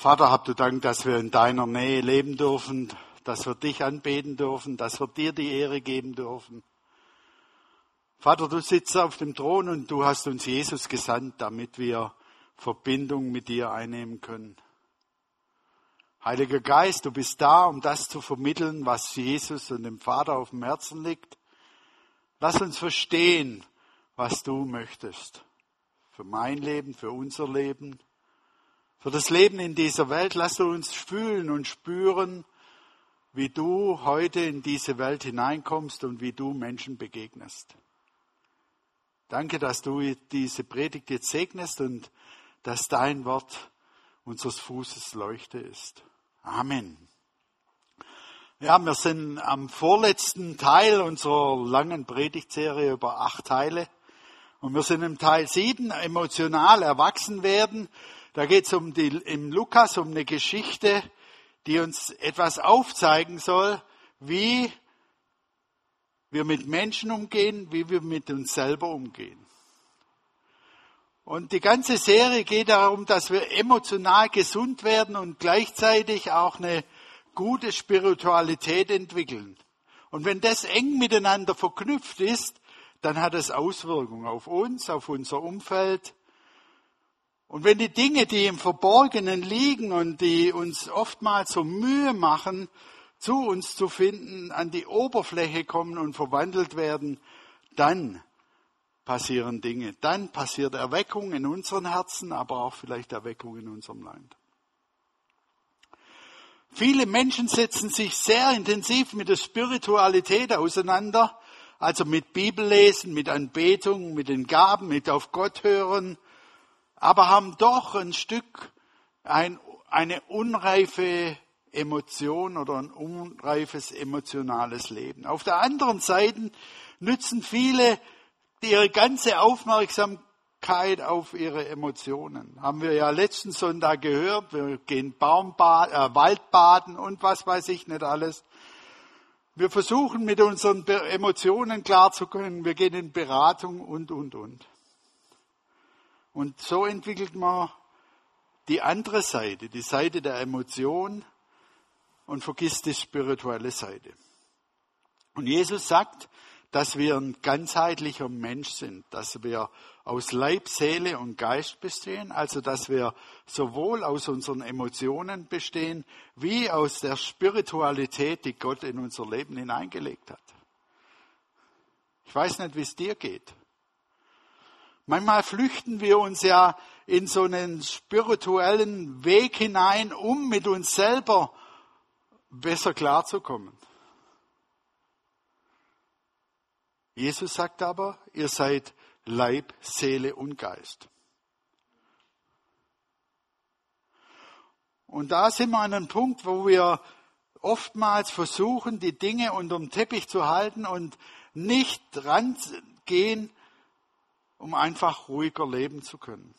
Vater, habt du Dank, dass wir in deiner Nähe leben dürfen, dass wir dich anbeten dürfen, dass wir dir die Ehre geben dürfen. Vater, du sitzt auf dem Thron und du hast uns Jesus gesandt, damit wir Verbindung mit dir einnehmen können. Heiliger Geist, du bist da, um das zu vermitteln, was Jesus und dem Vater auf dem Herzen liegt. Lass uns verstehen, was du möchtest. Für mein Leben, für unser Leben, für das Leben in dieser Welt. Lass uns fühlen und spüren, wie du heute in diese Welt hineinkommst und wie du Menschen begegnest. Danke, dass du diese Predigt jetzt segnest und dass dein Wort unseres Fußes Leuchte ist. Amen. Ja, wir sind am vorletzten Teil unserer langen Predigtserie über acht Teile. Und wir sind im Teil sieben, emotional erwachsen werden. Da geht es um die, im Lukas um eine Geschichte, die uns etwas aufzeigen soll, wie wir mit Menschen umgehen, wie wir mit uns selber umgehen. Und die ganze Serie geht darum, dass wir emotional gesund werden und gleichzeitig auch eine gute Spiritualität entwickeln. Und wenn das eng miteinander verknüpft ist, dann hat es Auswirkungen auf uns, auf unser Umfeld. Und wenn die Dinge, die im Verborgenen liegen und die uns oftmals so Mühe machen, zu uns zu finden, an die Oberfläche kommen und verwandelt werden, dann passieren Dinge. Dann passiert Erweckung in unseren Herzen, aber auch vielleicht Erweckung in unserem Land. Viele Menschen setzen sich sehr intensiv mit der Spiritualität auseinander, also mit Bibellesen, mit Anbetung, mit den Gaben, mit auf Gott hören, aber haben doch ein Stück ein, eine unreife Emotion oder ein unreifes emotionales Leben. Auf der anderen Seite nützen viele ihre ganze Aufmerksamkeit auf ihre Emotionen. Haben wir ja letzten Sonntag gehört. Wir gehen Baumbad, äh, Waldbaden und was weiß ich nicht alles. Wir versuchen mit unseren Emotionen klarzukommen. Wir gehen in Beratung und, und, und. Und so entwickelt man die andere Seite, die Seite der Emotion und vergisst die spirituelle Seite. Und Jesus sagt, dass wir ein ganzheitlicher Mensch sind, dass wir aus Leib, Seele und Geist bestehen, also dass wir sowohl aus unseren Emotionen bestehen, wie aus der Spiritualität, die Gott in unser Leben hineingelegt hat. Ich weiß nicht, wie es dir geht. Manchmal flüchten wir uns ja in so einen spirituellen Weg hinein, um mit uns selber besser klarzukommen. Jesus sagt aber, ihr seid Leib, Seele und Geist. Und da sind wir an einem Punkt, wo wir oftmals versuchen, die Dinge unterm Teppich zu halten und nicht rangehen, um einfach ruhiger leben zu können.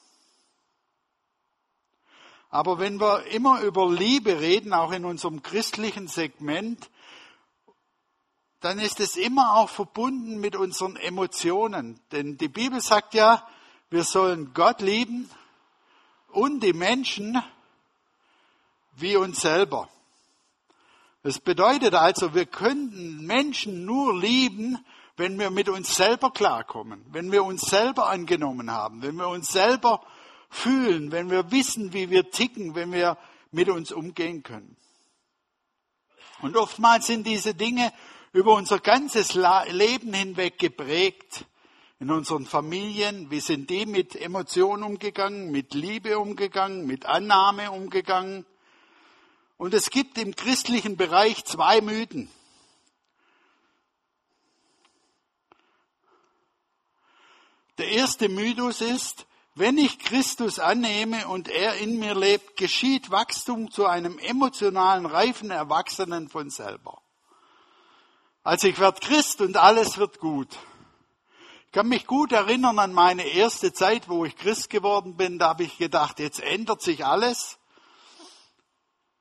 Aber wenn wir immer über Liebe reden, auch in unserem christlichen Segment, dann ist es immer auch verbunden mit unseren Emotionen. Denn die Bibel sagt ja, wir sollen Gott lieben und die Menschen wie uns selber. Das bedeutet also, wir könnten Menschen nur lieben, wenn wir mit uns selber klarkommen, wenn wir uns selber angenommen haben, wenn wir uns selber fühlen, wenn wir wissen, wie wir ticken, wenn wir mit uns umgehen können. Und oftmals sind diese Dinge über unser ganzes Leben hinweg geprägt. In unseren Familien, wie sind die mit Emotionen umgegangen, mit Liebe umgegangen, mit Annahme umgegangen. Und es gibt im christlichen Bereich zwei Mythen. Der erste Mythos ist, wenn ich Christus annehme und er in mir lebt, geschieht Wachstum zu einem emotionalen, reifen Erwachsenen von selber. Also ich werde Christ und alles wird gut. Ich kann mich gut erinnern an meine erste Zeit, wo ich Christ geworden bin. Da habe ich gedacht, jetzt ändert sich alles.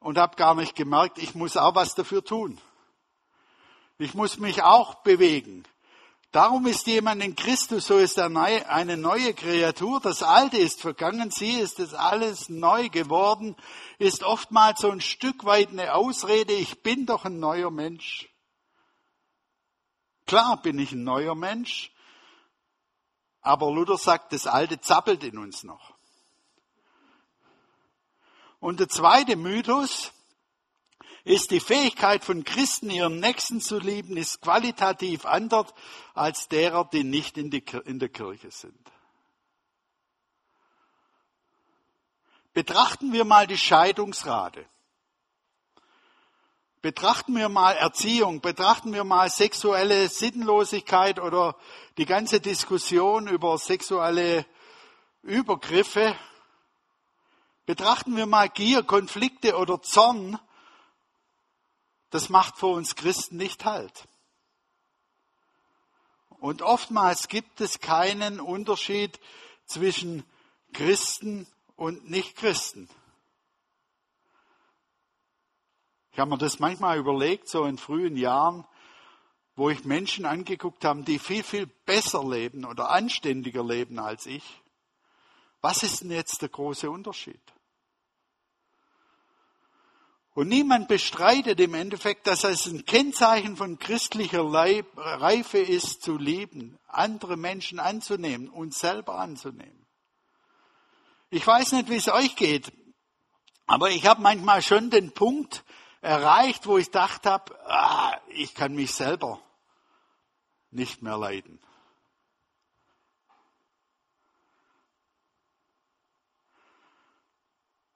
Und habe gar nicht gemerkt, ich muss auch was dafür tun. Ich muss mich auch bewegen. Darum ist jemand in Christus, so ist er eine neue Kreatur. Das Alte ist vergangen, sie ist es alles neu geworden, ist oftmals so ein Stück weit eine Ausrede, ich bin doch ein neuer Mensch. Klar bin ich ein neuer Mensch, aber Luther sagt, das Alte zappelt in uns noch. Und der zweite Mythos, ist die Fähigkeit von Christen, ihren Nächsten zu lieben, ist qualitativ anders als derer, die nicht in, die, in der Kirche sind. Betrachten wir mal die Scheidungsrate. Betrachten wir mal Erziehung, betrachten wir mal sexuelle Sinnlosigkeit oder die ganze Diskussion über sexuelle Übergriffe. Betrachten wir mal Gier, Konflikte oder Zorn das macht für uns Christen nicht halt. Und oftmals gibt es keinen Unterschied zwischen Christen und Nichtchristen. Ich habe mir das manchmal überlegt, so in frühen Jahren, wo ich Menschen angeguckt habe, die viel, viel besser leben oder anständiger leben als ich. Was ist denn jetzt der große Unterschied? Und niemand bestreitet im Endeffekt, dass es ein Kennzeichen von christlicher Reife ist, zu lieben, andere Menschen anzunehmen, uns selber anzunehmen. Ich weiß nicht, wie es euch geht, aber ich habe manchmal schon den Punkt erreicht, wo ich dachte habe, ah, ich kann mich selber nicht mehr leiden.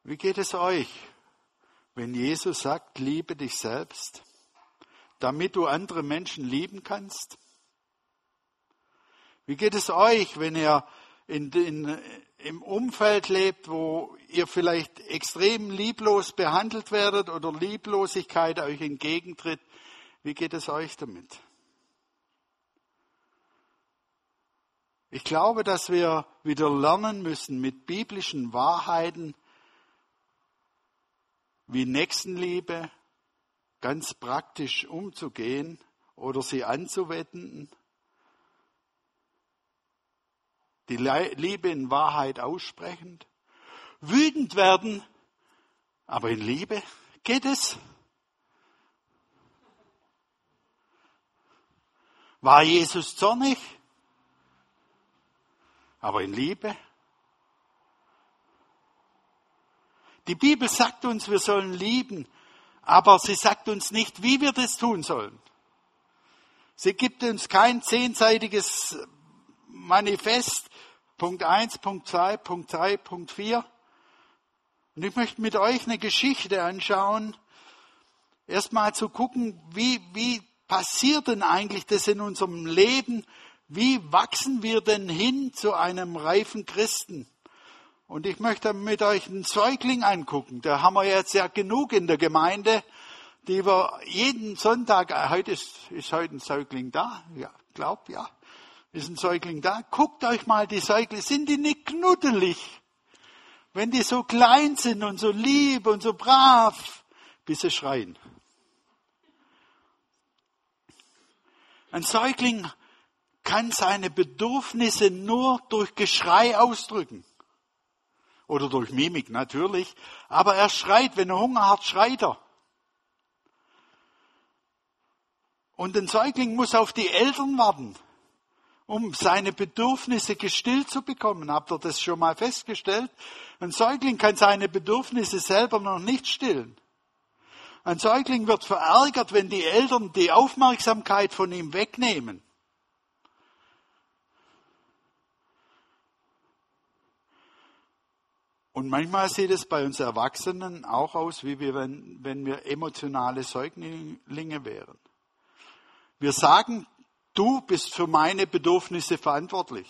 Wie geht es euch? Wenn Jesus sagt, liebe dich selbst, damit du andere Menschen lieben kannst? Wie geht es euch, wenn ihr in, in, im Umfeld lebt, wo ihr vielleicht extrem lieblos behandelt werdet oder Lieblosigkeit euch entgegentritt? Wie geht es euch damit? Ich glaube, dass wir wieder lernen müssen, mit biblischen Wahrheiten wie Nächstenliebe ganz praktisch umzugehen oder sie anzuwenden, die Liebe in Wahrheit aussprechend, wütend werden, aber in Liebe geht es. War Jesus zornig, aber in Liebe? Die Bibel sagt uns, wir sollen lieben, aber sie sagt uns nicht, wie wir das tun sollen. Sie gibt uns kein zehnseitiges Manifest, Punkt 1, Punkt 2, Punkt 3, Punkt 4. Und ich möchte mit euch eine Geschichte anschauen, erstmal zu gucken, wie, wie passiert denn eigentlich das in unserem Leben? Wie wachsen wir denn hin zu einem reifen Christen? Und ich möchte mit euch einen Säugling angucken. Da haben wir jetzt ja genug in der Gemeinde, die wir jeden Sonntag, äh, heute ist, ist heute ein Säugling da? Ja, glaub, ja. Ist ein Säugling da? Guckt euch mal die Säuglinge, sind die nicht knuddelig? Wenn die so klein sind und so lieb und so brav, bis sie schreien. Ein Säugling kann seine Bedürfnisse nur durch Geschrei ausdrücken. Oder durch Mimik natürlich. Aber er schreit, wenn er Hunger hat, schreit er. Und ein Säugling muss auf die Eltern warten, um seine Bedürfnisse gestillt zu bekommen. Habt ihr das schon mal festgestellt? Ein Säugling kann seine Bedürfnisse selber noch nicht stillen. Ein Säugling wird verärgert, wenn die Eltern die Aufmerksamkeit von ihm wegnehmen. Und manchmal sieht es bei uns Erwachsenen auch aus, wie wir, wenn, wenn wir emotionale Säuglinge wären. Wir sagen, du bist für meine Bedürfnisse verantwortlich.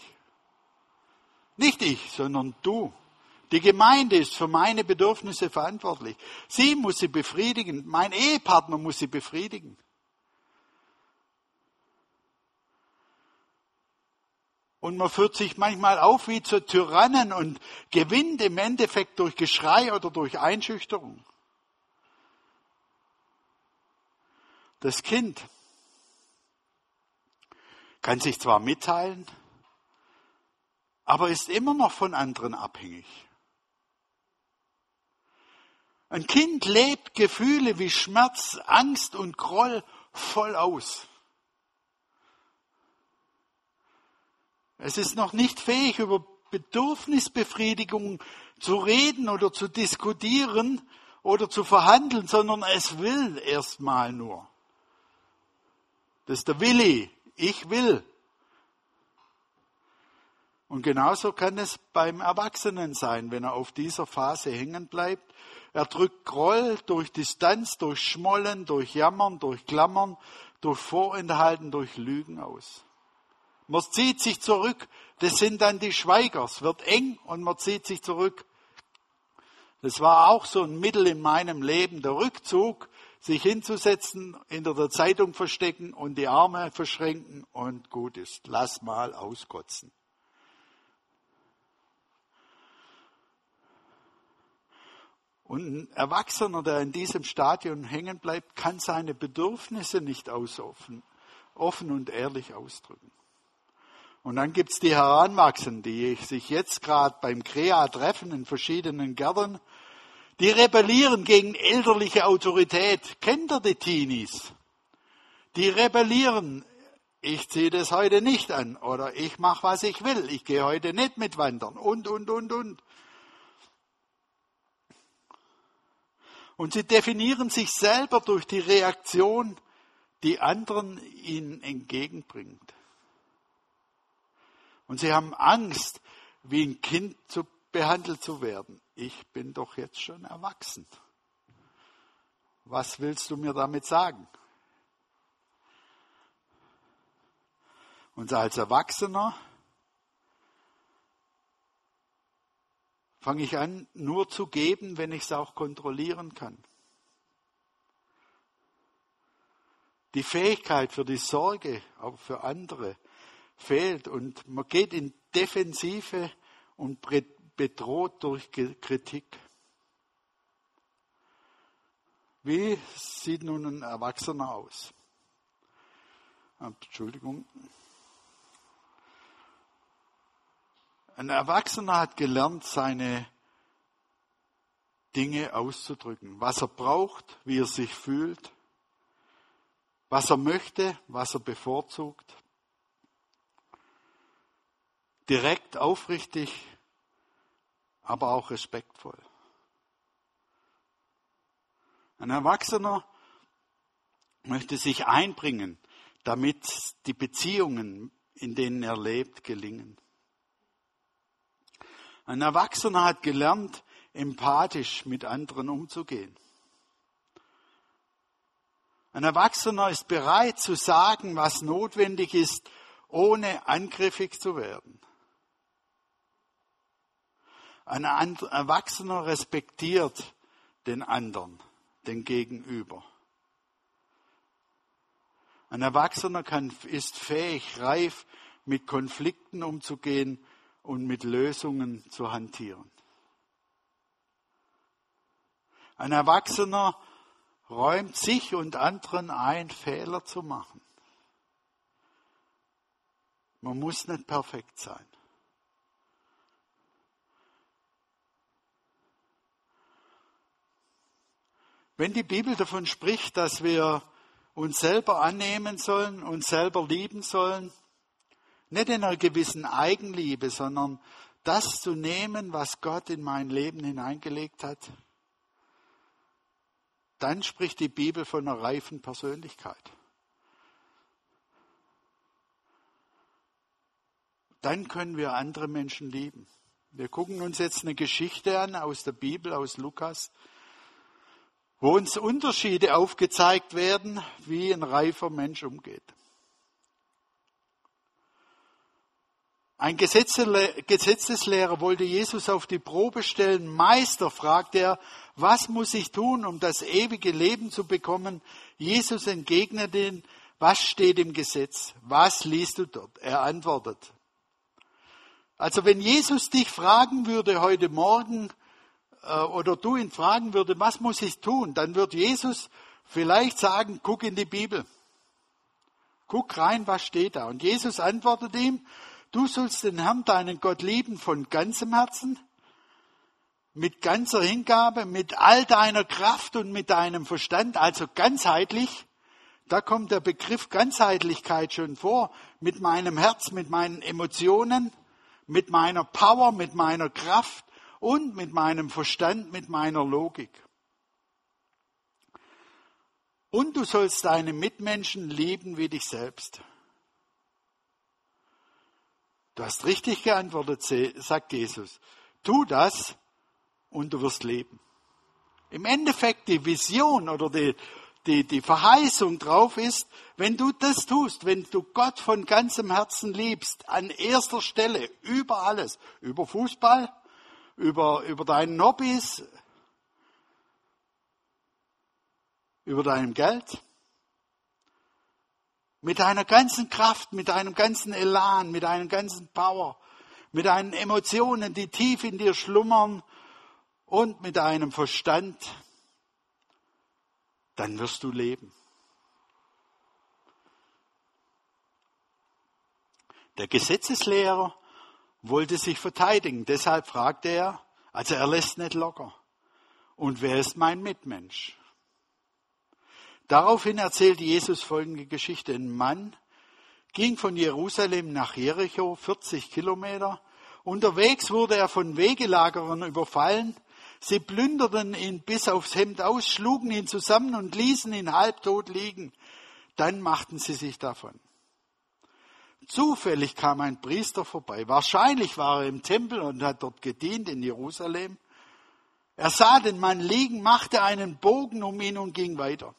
Nicht ich, sondern du. Die Gemeinde ist für meine Bedürfnisse verantwortlich. Sie muss sie befriedigen. Mein Ehepartner muss sie befriedigen. Und man führt sich manchmal auf wie zu Tyrannen und gewinnt im Endeffekt durch Geschrei oder durch Einschüchterung. Das Kind. kann sich zwar mitteilen, aber ist immer noch von anderen abhängig. Ein Kind lebt Gefühle wie Schmerz, Angst und Groll voll aus. Es ist noch nicht fähig, über Bedürfnisbefriedigung zu reden oder zu diskutieren oder zu verhandeln, sondern es will erstmal nur. Das ist der Willi. Ich will. Und genauso kann es beim Erwachsenen sein, wenn er auf dieser Phase hängen bleibt. Er drückt Groll durch Distanz, durch Schmollen, durch Jammern, durch Klammern, durch Vorenthalten, durch Lügen aus. Man zieht sich zurück. Das sind dann die Schweiger. Es wird eng und man zieht sich zurück. Das war auch so ein Mittel in meinem Leben, der Rückzug, sich hinzusetzen, hinter der Zeitung verstecken und die Arme verschränken und gut ist. Lass mal auskotzen. Und ein Erwachsener, der in diesem Stadion hängen bleibt, kann seine Bedürfnisse nicht ausoffen, offen und ehrlich ausdrücken. Und dann gibt's die Heranwachsenden, die sich jetzt gerade beim Krea treffen in verschiedenen Gärten, die rebellieren gegen elterliche Autorität. Kennt ihr die Teenies? Die rebellieren. Ich ziehe das heute nicht an oder ich mache, was ich will. Ich gehe heute nicht mit wandern und, und, und, und. Und sie definieren sich selber durch die Reaktion, die anderen ihnen entgegenbringt. Und sie haben Angst, wie ein Kind zu, behandelt zu werden. Ich bin doch jetzt schon erwachsen. Was willst du mir damit sagen? Und als Erwachsener fange ich an, nur zu geben, wenn ich es auch kontrollieren kann. Die Fähigkeit für die Sorge, auch für andere, fehlt und man geht in Defensive und bedroht durch Kritik. Wie sieht nun ein Erwachsener aus? Entschuldigung. Ein Erwachsener hat gelernt, seine Dinge auszudrücken, was er braucht, wie er sich fühlt, was er möchte, was er bevorzugt direkt, aufrichtig, aber auch respektvoll. Ein Erwachsener möchte sich einbringen, damit die Beziehungen, in denen er lebt, gelingen. Ein Erwachsener hat gelernt, empathisch mit anderen umzugehen. Ein Erwachsener ist bereit zu sagen, was notwendig ist, ohne angriffig zu werden. Ein Erwachsener respektiert den anderen, den Gegenüber. Ein Erwachsener kann, ist fähig, reif mit Konflikten umzugehen und mit Lösungen zu hantieren. Ein Erwachsener räumt sich und anderen ein, Fehler zu machen. Man muss nicht perfekt sein. Wenn die Bibel davon spricht, dass wir uns selber annehmen sollen, uns selber lieben sollen, nicht in einer gewissen Eigenliebe, sondern das zu nehmen, was Gott in mein Leben hineingelegt hat, dann spricht die Bibel von einer reifen Persönlichkeit. Dann können wir andere Menschen lieben. Wir gucken uns jetzt eine Geschichte an aus der Bibel, aus Lukas wo uns Unterschiede aufgezeigt werden, wie ein reifer Mensch umgeht. Ein Gesetzeslehrer wollte Jesus auf die Probe stellen. Meister, fragte er, was muss ich tun, um das ewige Leben zu bekommen? Jesus entgegnete ihn, was steht im Gesetz? Was liest du dort? Er antwortet. Also wenn Jesus dich fragen würde heute Morgen, oder du ihn fragen würde, was muss ich tun, dann wird Jesus vielleicht sagen, guck in die Bibel. Guck rein, was steht da. Und Jesus antwortet ihm, du sollst den Herrn, deinen Gott lieben von ganzem Herzen, mit ganzer Hingabe, mit all deiner Kraft und mit deinem Verstand, also ganzheitlich. Da kommt der Begriff Ganzheitlichkeit schon vor, mit meinem Herz, mit meinen Emotionen, mit meiner Power, mit meiner Kraft und mit meinem Verstand, mit meiner Logik. Und du sollst deine Mitmenschen lieben wie dich selbst. Du hast richtig geantwortet, sagt Jesus. Tu das und du wirst leben. Im Endeffekt die Vision oder die, die, die Verheißung drauf ist, wenn du das tust, wenn du Gott von ganzem Herzen liebst, an erster Stelle, über alles, über Fußball, über, über deinen Hobbys, über deinem Geld, mit deiner ganzen Kraft, mit deinem ganzen Elan, mit deinem ganzen Power, mit deinen Emotionen, die tief in dir schlummern und mit deinem Verstand, dann wirst du leben. Der Gesetzeslehrer wollte sich verteidigen, deshalb fragte er, also er lässt nicht locker. Und wer ist mein Mitmensch? Daraufhin erzählt Jesus folgende Geschichte. Ein Mann ging von Jerusalem nach Jericho, 40 Kilometer. Unterwegs wurde er von Wegelagerern überfallen. Sie plünderten ihn bis aufs Hemd aus, schlugen ihn zusammen und ließen ihn halbtot liegen. Dann machten sie sich davon. Zufällig kam ein Priester vorbei. Wahrscheinlich war er im Tempel und hat dort gedient in Jerusalem. Er sah den Mann liegen, machte einen Bogen um ihn und ging weiter.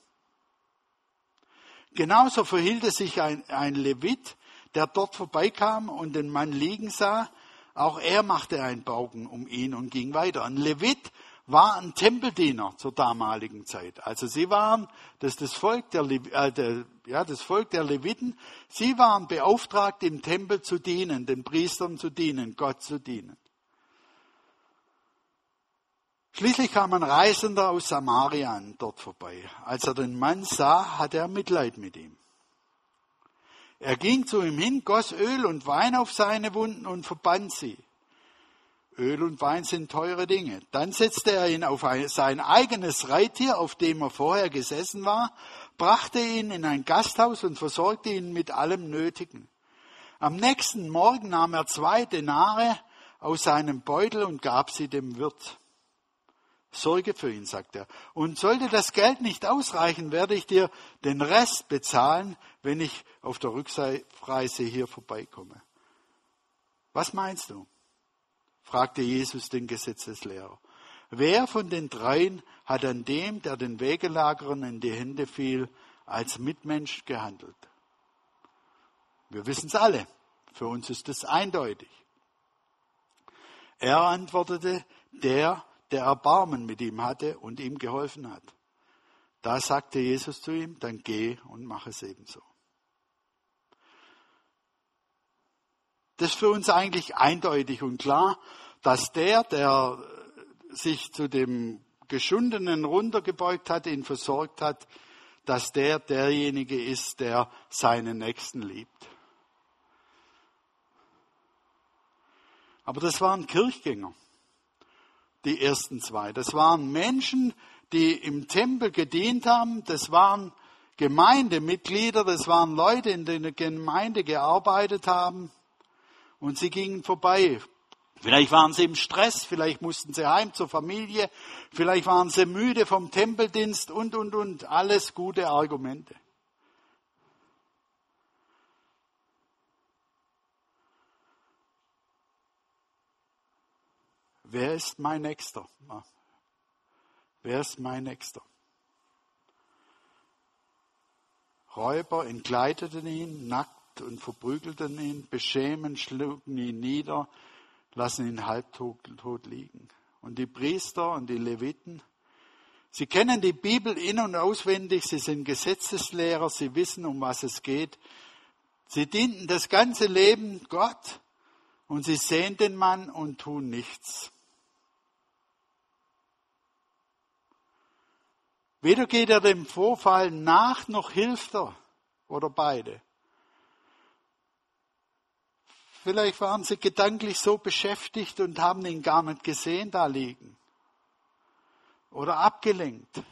Genauso verhielt es sich ein, ein Levit, der dort vorbeikam und den Mann liegen sah. Auch er machte einen Bogen um ihn und ging weiter. Ein Levit war ein Tempeldiener zur damaligen Zeit. Also sie waren, das das Volk der, äh, der, ja, das Volk der Leviten, sie waren beauftragt, im Tempel zu dienen, den Priestern zu dienen, Gott zu dienen. Schließlich kam ein Reisender aus Samarian dort vorbei. Als er den Mann sah, hatte er Mitleid mit ihm. Er ging zu ihm hin, goss Öl und Wein auf seine Wunden und verband sie. Öl und Wein sind teure Dinge. Dann setzte er ihn auf sein eigenes Reittier, auf dem er vorher gesessen war, brachte ihn in ein Gasthaus und versorgte ihn mit allem Nötigen. Am nächsten Morgen nahm er zwei Denare aus seinem Beutel und gab sie dem Wirt. Sorge für ihn, sagt er. Und sollte das Geld nicht ausreichen, werde ich dir den Rest bezahlen, wenn ich auf der Rückreise hier vorbeikomme. Was meinst du? Fragte Jesus den Gesetzeslehrer. Wer von den dreien hat an dem, der den Wegelagerern in die Hände fiel, als Mitmensch gehandelt? Wir wissen es alle. Für uns ist es eindeutig. Er antwortete, der, der Erbarmen mit ihm hatte und ihm geholfen hat. Da sagte Jesus zu ihm, dann geh und mach es ebenso. Das ist für uns eigentlich eindeutig und klar, dass der, der sich zu dem Geschundenen runtergebeugt hat, ihn versorgt hat, dass der derjenige ist, der seinen Nächsten liebt. Aber das waren Kirchgänger die ersten zwei. Das waren Menschen, die im Tempel gedient haben. Das waren Gemeindemitglieder. Das waren Leute, in der Gemeinde gearbeitet haben. Und sie gingen vorbei. Vielleicht waren sie im Stress, vielleicht mussten sie heim zur Familie, vielleicht waren sie müde vom Tempeldienst und, und, und. Alles gute Argumente. Wer ist mein Nächster? Wer ist mein Nächster? Räuber entkleideten ihn nackt und verprügelten ihn, beschämen, schlugen ihn nieder, lassen ihn halbtot tot liegen. Und die Priester und die Leviten, sie kennen die Bibel in und auswendig, sie sind Gesetzeslehrer, sie wissen, um was es geht. Sie dienten das ganze Leben Gott und sie sehen den Mann und tun nichts. Weder geht er dem Vorfall nach, noch hilft er. Oder beide. Vielleicht waren sie gedanklich so beschäftigt und haben ihn gar nicht gesehen da liegen. Oder abgelenkt.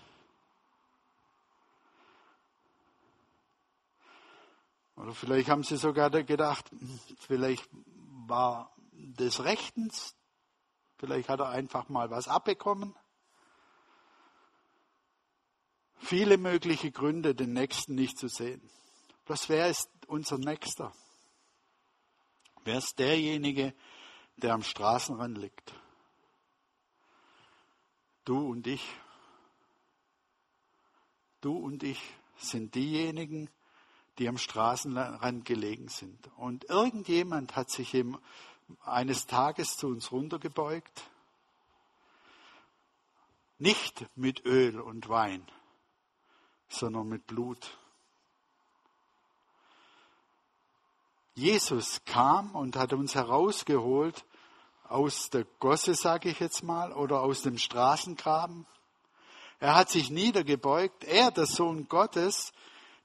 Oder vielleicht haben sie sogar gedacht, hm, vielleicht war des Rechtens, vielleicht hat er einfach mal was abbekommen. Viele mögliche Gründe, den Nächsten nicht zu sehen. Bloß wer ist unser Nächster? Wer ist derjenige, der am Straßenrand liegt? Du und ich. Du und ich sind diejenigen, die am Straßenrand gelegen sind. Und irgendjemand hat sich eben eines Tages zu uns runtergebeugt, nicht mit Öl und Wein, sondern mit Blut. Jesus kam und hat uns herausgeholt aus der Gosse, sage ich jetzt mal, oder aus dem Straßengraben. Er hat sich niedergebeugt. Er, der Sohn Gottes,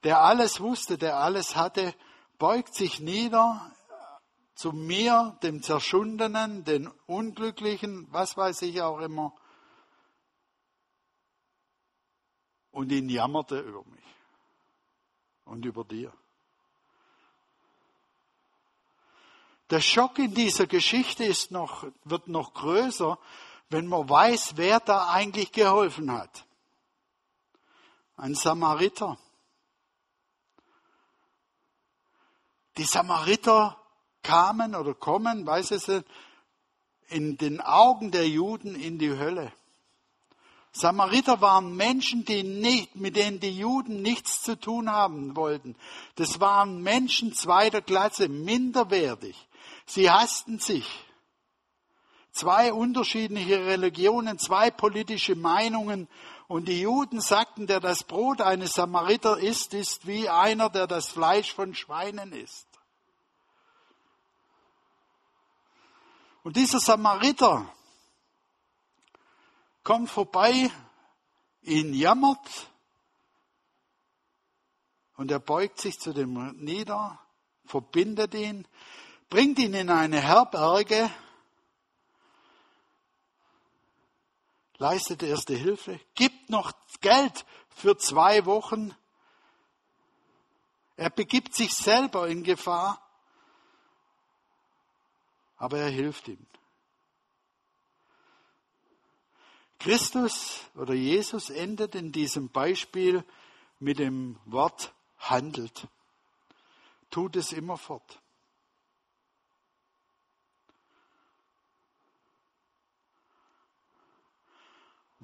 der alles wusste, der alles hatte, beugt sich nieder zu mir, dem Zerschundenen, den Unglücklichen, was weiß ich auch immer, und ihn jammerte über mich und über dir. Der Schock in dieser Geschichte ist noch, wird noch größer, wenn man weiß, wer da eigentlich geholfen hat. Ein Samariter. Die Samariter kamen oder kommen, weiß es in den Augen der Juden in die Hölle. Samariter waren Menschen, die nicht, mit denen die Juden nichts zu tun haben wollten. Das waren Menschen zweiter Klasse, minderwertig. Sie hassten sich. Zwei unterschiedliche Religionen, zwei politische Meinungen. Und die Juden sagten, der das Brot eines Samariter isst, ist wie einer, der das Fleisch von Schweinen isst. Und dieser Samariter kommt vorbei, ihn jammert und er beugt sich zu dem nieder, verbindet ihn, bringt ihn in eine Herberge, leistet erste Hilfe, gibt noch Geld für zwei Wochen. Er begibt sich selber in Gefahr, aber er hilft ihm. Christus oder Jesus endet in diesem Beispiel mit dem Wort handelt. Tut es immerfort.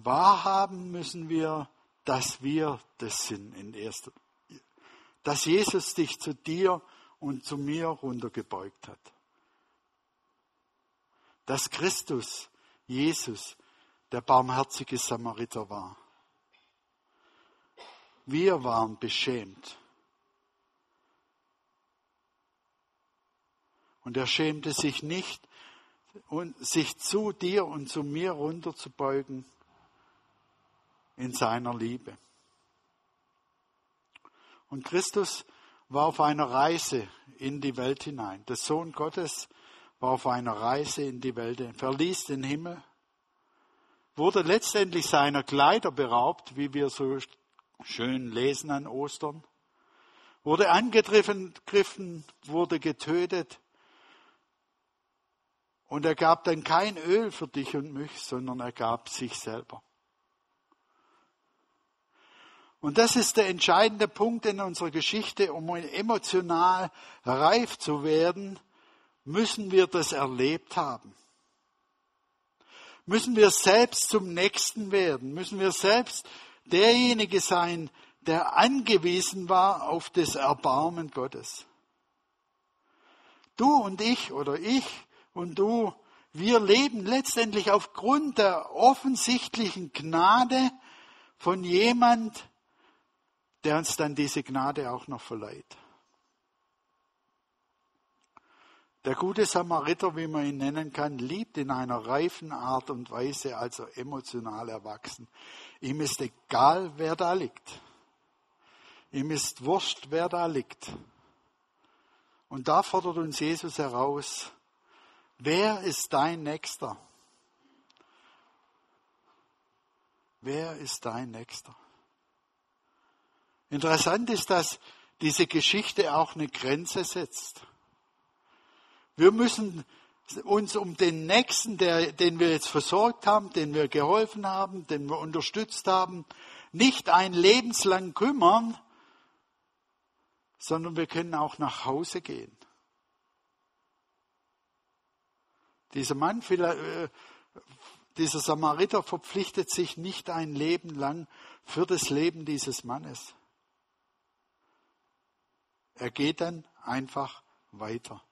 Wahrhaben müssen wir, dass wir das sind in erster dass Jesus dich zu dir und zu mir runtergebeugt hat. Dass Christus, Jesus, der barmherzige Samariter war. Wir waren beschämt. Und er schämte sich nicht, sich zu dir und zu mir runterzubeugen, in seiner Liebe. Und Christus war auf einer Reise in die Welt hinein. Der Sohn Gottes war auf einer Reise in die Welt, verließ den Himmel, wurde letztendlich seiner Kleider beraubt, wie wir so schön lesen an Ostern, wurde angegriffen, wurde getötet. Und er gab dann kein Öl für dich und mich, sondern er gab sich selber. Und das ist der entscheidende Punkt in unserer Geschichte, um emotional reif zu werden, müssen wir das erlebt haben. Müssen wir selbst zum Nächsten werden, müssen wir selbst derjenige sein, der angewiesen war auf das Erbarmen Gottes. Du und ich oder ich und du, wir leben letztendlich aufgrund der offensichtlichen Gnade von jemand, der uns dann diese Gnade auch noch verleiht. Der gute Samariter, wie man ihn nennen kann, liebt in einer reifen Art und Weise, also emotional erwachsen. Ihm ist egal, wer da liegt. Ihm ist wurscht, wer da liegt. Und da fordert uns Jesus heraus, wer ist dein Nächster? Wer ist dein Nächster? Interessant ist, dass diese Geschichte auch eine Grenze setzt. Wir müssen uns um den Nächsten, der, den wir jetzt versorgt haben, den wir geholfen haben, den wir unterstützt haben, nicht ein lebenslang kümmern, sondern wir können auch nach Hause gehen. Dieser Mann, äh, dieser Samariter verpflichtet sich nicht ein Leben lang für das Leben dieses Mannes. Er geht dann einfach weiter.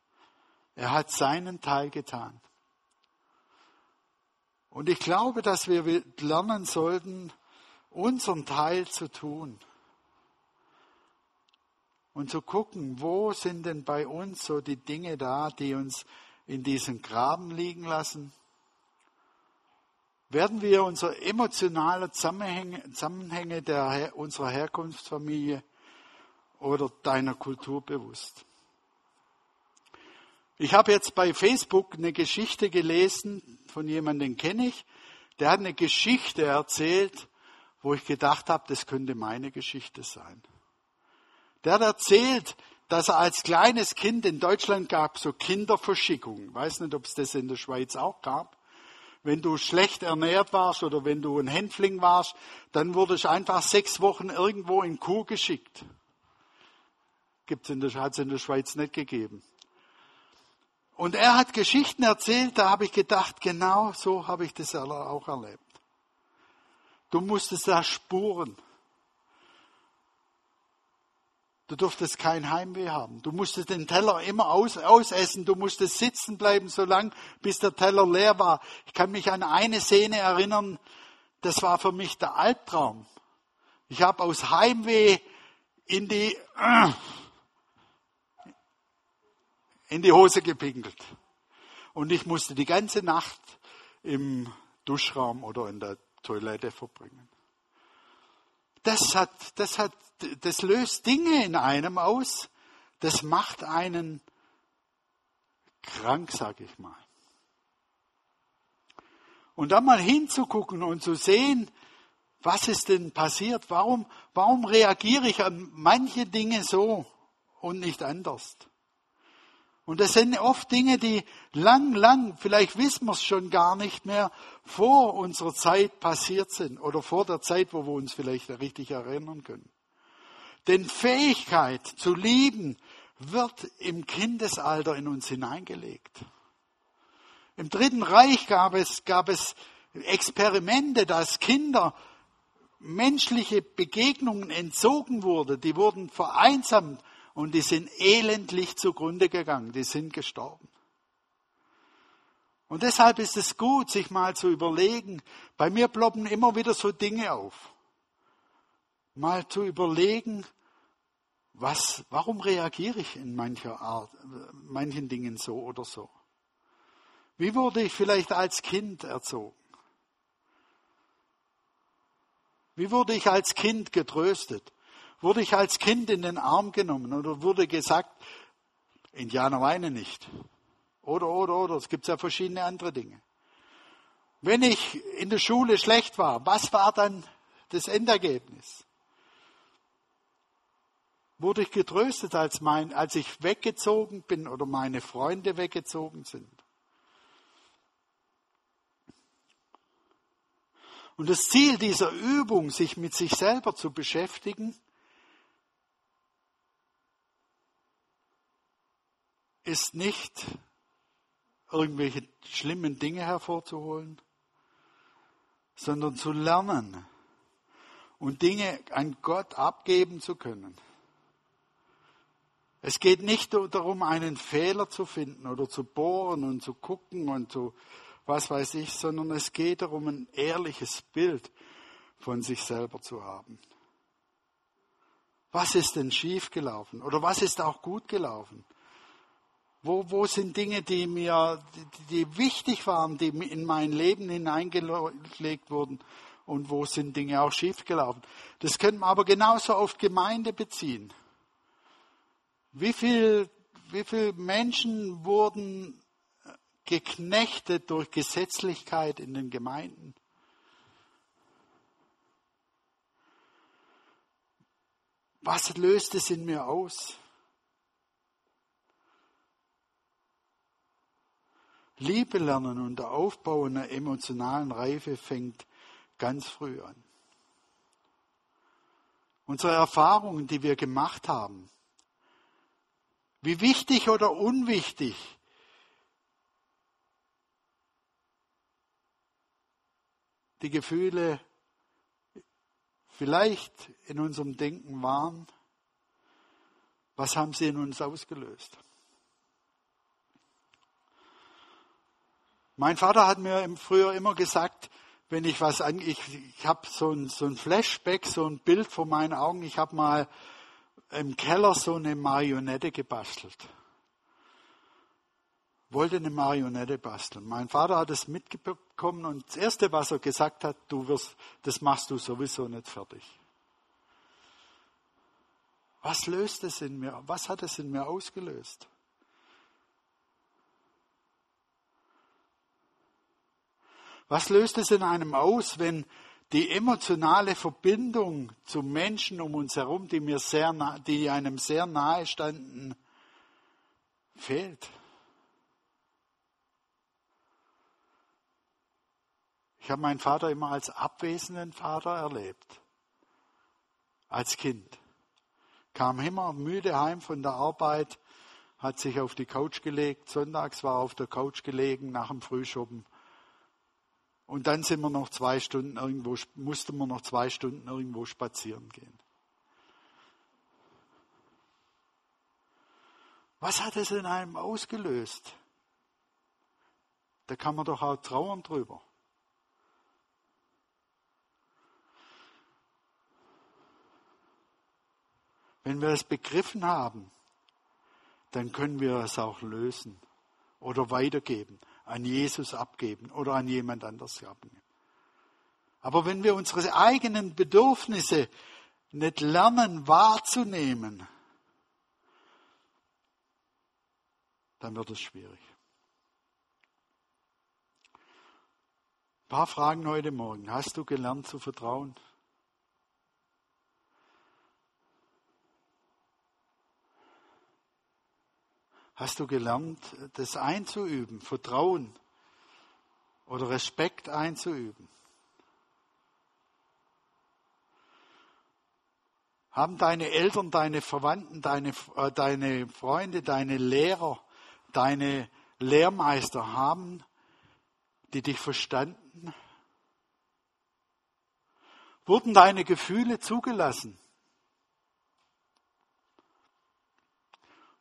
Er hat seinen Teil getan. Und ich glaube, dass wir lernen sollten, unseren Teil zu tun. Und zu gucken, wo sind denn bei uns so die Dinge da, die uns in diesen Graben liegen lassen? Werden wir unsere emotionale Zusammenhänge, Zusammenhänge der, unserer Herkunftsfamilie oder deiner Kultur bewusst? Ich habe jetzt bei Facebook eine Geschichte gelesen von jemandem, den kenne ich. Der hat eine Geschichte erzählt, wo ich gedacht habe, das könnte meine Geschichte sein. Der hat erzählt, dass er als kleines Kind in Deutschland gab so Kinderverschickungen. Ich weiß nicht, ob es das in der Schweiz auch gab. Wenn du schlecht ernährt warst oder wenn du ein Hänfling warst, dann wurdest du einfach sechs Wochen irgendwo in Kuh geschickt. Gibt's in der, hat's in der Schweiz nicht gegeben. Und er hat Geschichten erzählt, da habe ich gedacht, genau so habe ich das auch erlebt. Du musstest da spuren. Du durftest kein Heimweh haben. Du musstest den Teller immer aus, ausessen. Du musstest sitzen bleiben, so lang, bis der Teller leer war. Ich kann mich an eine Szene erinnern, das war für mich der Albtraum. Ich habe aus Heimweh in die, in die Hose gepinkelt. Und ich musste die ganze Nacht im Duschraum oder in der Toilette verbringen. Das hat, das hat, das löst Dinge in einem aus. Das macht einen krank, sag ich mal. Und dann mal hinzugucken und zu sehen, was ist denn passiert? Warum, warum reagiere ich an manche Dinge so und nicht anders? Und das sind oft Dinge, die lang, lang, vielleicht wissen wir es schon gar nicht mehr, vor unserer Zeit passiert sind oder vor der Zeit, wo wir uns vielleicht richtig erinnern können. Denn Fähigkeit zu lieben wird im Kindesalter in uns hineingelegt. Im Dritten Reich gab es, gab es Experimente, dass Kinder menschliche Begegnungen entzogen wurden. Die wurden vereinsamt und die sind elendlich zugrunde gegangen, die sind gestorben. Und deshalb ist es gut, sich mal zu überlegen, bei mir ploppen immer wieder so Dinge auf. Mal zu überlegen, was, warum reagiere ich in mancher Art, manchen Dingen so oder so? Wie wurde ich vielleicht als Kind erzogen? Wie wurde ich als Kind getröstet? Wurde ich als Kind in den Arm genommen oder wurde gesagt, Indianer weinen nicht. Oder, oder, oder. Es gibt ja verschiedene andere Dinge. Wenn ich in der Schule schlecht war, was war dann das Endergebnis? Wurde ich getröstet, als, mein, als ich weggezogen bin oder meine Freunde weggezogen sind? Und das Ziel dieser Übung, sich mit sich selber zu beschäftigen, ist nicht, irgendwelche schlimmen Dinge hervorzuholen, sondern zu lernen und Dinge an Gott abgeben zu können. Es geht nicht darum, einen Fehler zu finden oder zu bohren und zu gucken und zu was weiß ich, sondern es geht darum, ein ehrliches Bild von sich selber zu haben. Was ist denn schief gelaufen oder was ist auch gut gelaufen? Wo, wo sind Dinge, die mir, die, die wichtig waren, die in mein Leben hineingelegt wurden? Und wo sind Dinge auch schiefgelaufen? Das können wir aber genauso auf Gemeinde beziehen. Wie viel, wie viele Menschen wurden geknechtet durch Gesetzlichkeit in den Gemeinden? Was löst es in mir aus? Liebe lernen und der Aufbau einer emotionalen Reife fängt ganz früh an. Unsere Erfahrungen, die wir gemacht haben, wie wichtig oder unwichtig die Gefühle vielleicht in unserem Denken waren, was haben sie in uns ausgelöst? Mein Vater hat mir früher immer gesagt, wenn ich was an, ich, ich habe so ein, so ein Flashback, so ein Bild vor meinen Augen. Ich habe mal im Keller so eine Marionette gebastelt. Wollte eine Marionette basteln. Mein Vater hat es mitbekommen und das erste, was er gesagt hat, du wirst, das machst du sowieso nicht fertig. Was löst es in mir? Was hat es in mir ausgelöst? Was löst es in einem aus, wenn die emotionale Verbindung zu Menschen um uns herum, die mir sehr, die einem sehr nahe standen, fehlt? Ich habe meinen Vater immer als abwesenden Vater erlebt. Als Kind. Kam immer müde heim von der Arbeit, hat sich auf die Couch gelegt. Sonntags war er auf der Couch gelegen nach dem Frühschoppen und dann sind wir noch zwei Stunden irgendwo, mussten wir noch zwei Stunden irgendwo spazieren gehen. Was hat es in einem ausgelöst? Da kann man doch auch trauern drüber. Wenn wir es begriffen haben, dann können wir es auch lösen oder weitergeben an Jesus abgeben oder an jemand anders abgeben. Aber wenn wir unsere eigenen Bedürfnisse nicht lernen wahrzunehmen, dann wird es schwierig. Ein paar Fragen heute Morgen. Hast du gelernt zu vertrauen? Hast du gelernt, das einzuüben, Vertrauen oder Respekt einzuüben? Haben deine Eltern, deine Verwandten, deine, äh, deine Freunde, deine Lehrer, deine Lehrmeister, haben die dich verstanden? Wurden deine Gefühle zugelassen?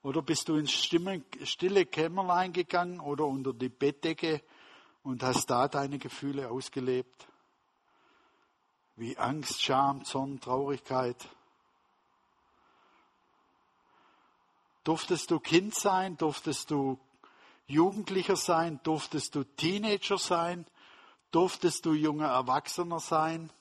Oder bist du ins stille Kämmerlein gegangen oder unter die Bettdecke und hast da deine Gefühle ausgelebt? Wie Angst, Scham, Zorn, Traurigkeit. Durftest du Kind sein? Durftest du Jugendlicher sein? Durftest du Teenager sein? Durftest du junger Erwachsener sein?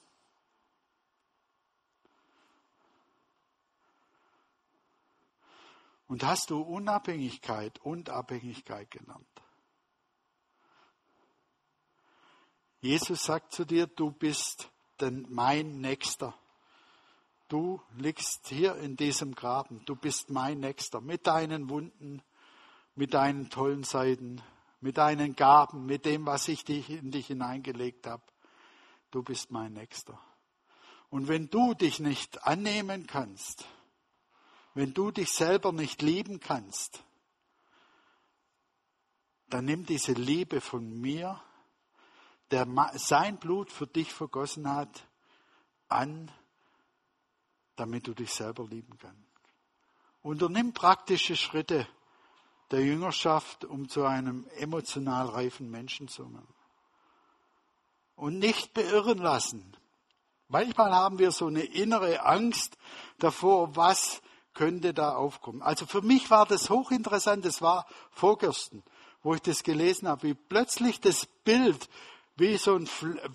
Und hast du Unabhängigkeit und Abhängigkeit genannt. Jesus sagt zu dir, du bist denn mein Nächster. Du liegst hier in diesem Graben. Du bist mein Nächster mit deinen Wunden, mit deinen tollen Seiten, mit deinen Gaben, mit dem, was ich in dich hineingelegt habe. Du bist mein Nächster. Und wenn du dich nicht annehmen kannst, wenn du dich selber nicht lieben kannst, dann nimm diese Liebe von mir, der sein Blut für dich vergossen hat, an, damit du dich selber lieben kannst. Unternimm praktische Schritte der Jüngerschaft, um zu einem emotional reifen Menschen zu werden. Und nicht beirren lassen. Manchmal haben wir so eine innere Angst davor, was könnte da aufkommen. Also für mich war das hochinteressant, das war vorgestern, wo ich das gelesen habe, wie plötzlich das Bild wie so ein,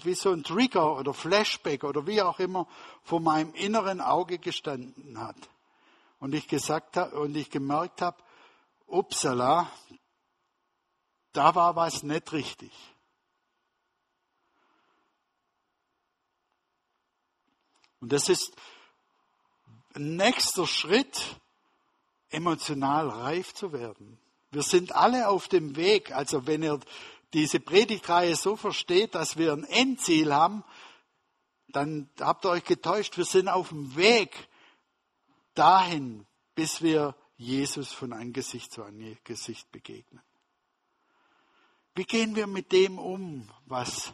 wie so ein Trigger oder Flashback oder wie auch immer vor meinem inneren Auge gestanden hat. Und ich gesagt habe, und ich gemerkt habe, upsala, da war was nicht richtig. Und das ist nächster Schritt, emotional reif zu werden. Wir sind alle auf dem Weg. Also wenn ihr diese Predigtreihe so versteht, dass wir ein Endziel haben, dann habt ihr euch getäuscht. Wir sind auf dem Weg dahin, bis wir Jesus von Angesicht zu Angesicht begegnen. Wie gehen wir mit dem um, was,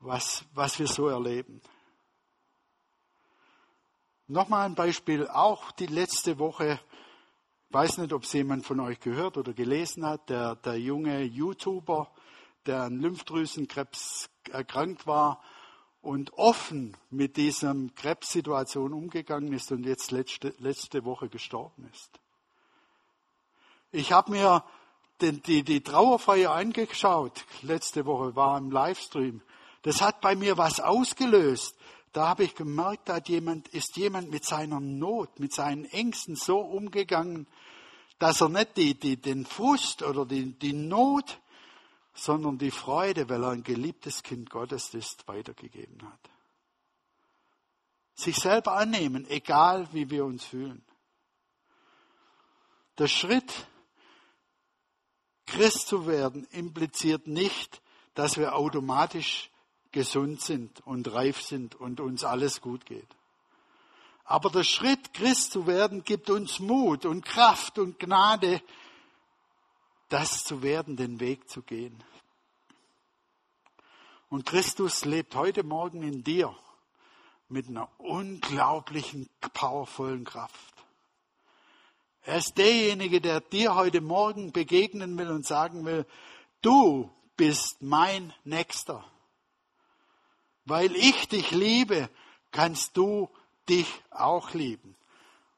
was, was wir so erleben? Nochmal ein Beispiel, auch die letzte Woche, weiß nicht, ob es jemand von euch gehört oder gelesen hat, der, der junge YouTuber, der an Lymphdrüsenkrebs erkrankt war und offen mit dieser Krebssituation umgegangen ist und jetzt letzte, letzte Woche gestorben ist. Ich habe mir den, die, die Trauerfeier angeschaut, letzte Woche war im Livestream. Das hat bei mir was ausgelöst. Da habe ich gemerkt, da jemand, ist jemand mit seiner Not, mit seinen Ängsten so umgegangen, dass er nicht die, die, den Frust oder die, die Not, sondern die Freude, weil er ein geliebtes Kind Gottes ist, weitergegeben hat. Sich selber annehmen, egal wie wir uns fühlen. Der Schritt, Christ zu werden, impliziert nicht, dass wir automatisch gesund sind und reif sind und uns alles gut geht. Aber der Schritt, Christ zu werden, gibt uns Mut und Kraft und Gnade, das zu werden, den Weg zu gehen. Und Christus lebt heute Morgen in dir mit einer unglaublichen, powervollen Kraft. Er ist derjenige, der dir heute Morgen begegnen will und sagen will, du bist mein Nächster. Weil ich dich liebe, kannst du dich auch lieben.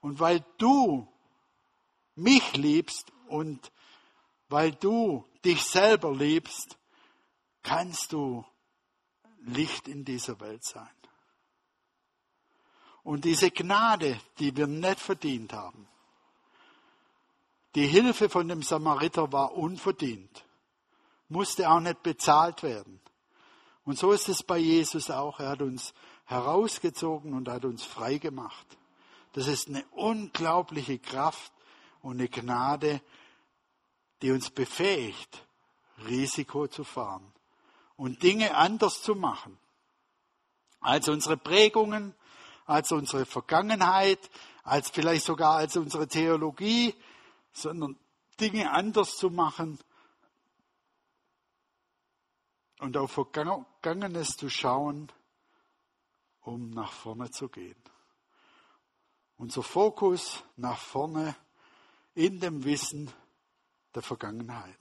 Und weil du mich liebst und weil du dich selber liebst, kannst du Licht in dieser Welt sein. Und diese Gnade, die wir nicht verdient haben, die Hilfe von dem Samariter war unverdient, musste auch nicht bezahlt werden. Und so ist es bei Jesus auch. Er hat uns herausgezogen und hat uns frei gemacht. Das ist eine unglaubliche Kraft und eine Gnade, die uns befähigt, Risiko zu fahren und Dinge anders zu machen als unsere Prägungen, als unsere Vergangenheit, als vielleicht sogar als unsere Theologie, sondern Dinge anders zu machen und auf Vergangenes zu schauen, um nach vorne zu gehen. Unser Fokus nach vorne in dem Wissen der Vergangenheit.